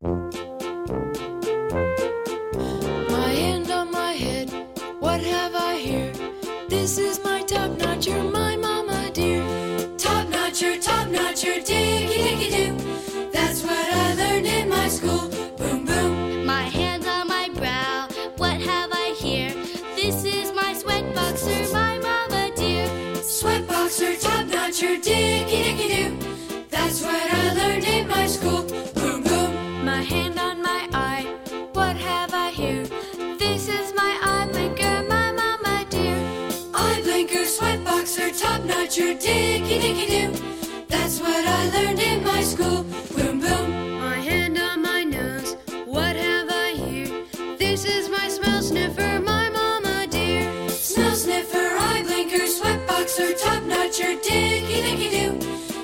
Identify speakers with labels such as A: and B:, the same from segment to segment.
A: My hand on my head, what have I here? This is my top notcher, my mama dear.
B: Top notcher, top notcher, diggy diggy do. That's what I learned in my school. Boom boom.
C: My hand on my brow, what have I here? This is my sweat boxer, my mama dear.
B: Sweat boxer, top notcher, diggy diggy do. your ticky, dicky do. That's what I learned in my school. Boom boom.
A: My hand on my nose. What have I here? This is my smell sniffer, my mama dear.
B: Smell sniffer, eye blinker, sweatboxer, top notcher, dicky dicky do.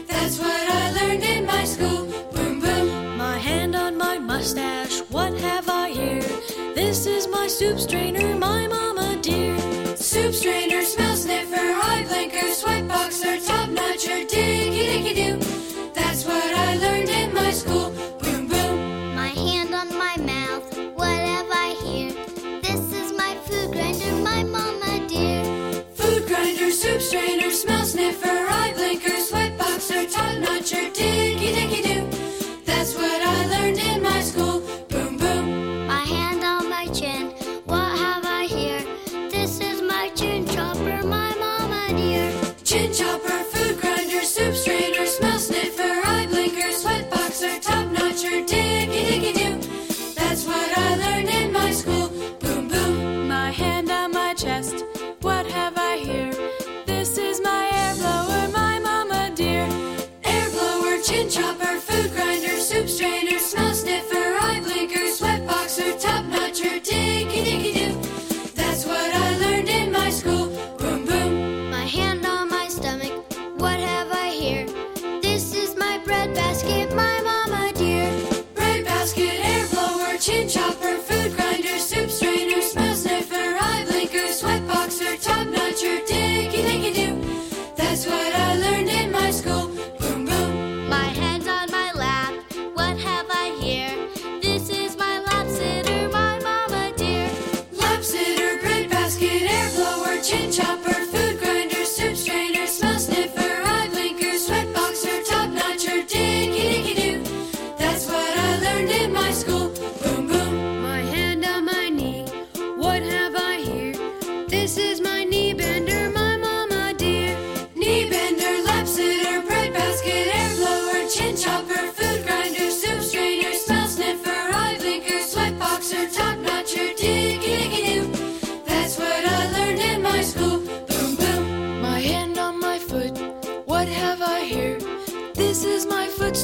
B: That's what I learned in my school. Boom boom.
A: My hand on my mustache. What have I here? This is my soup strainer.
B: soup strainer, smell sniffer, eye blinker.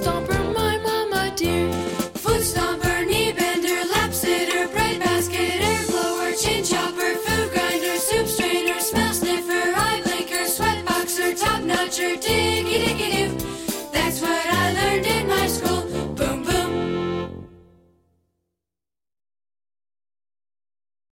A: stomper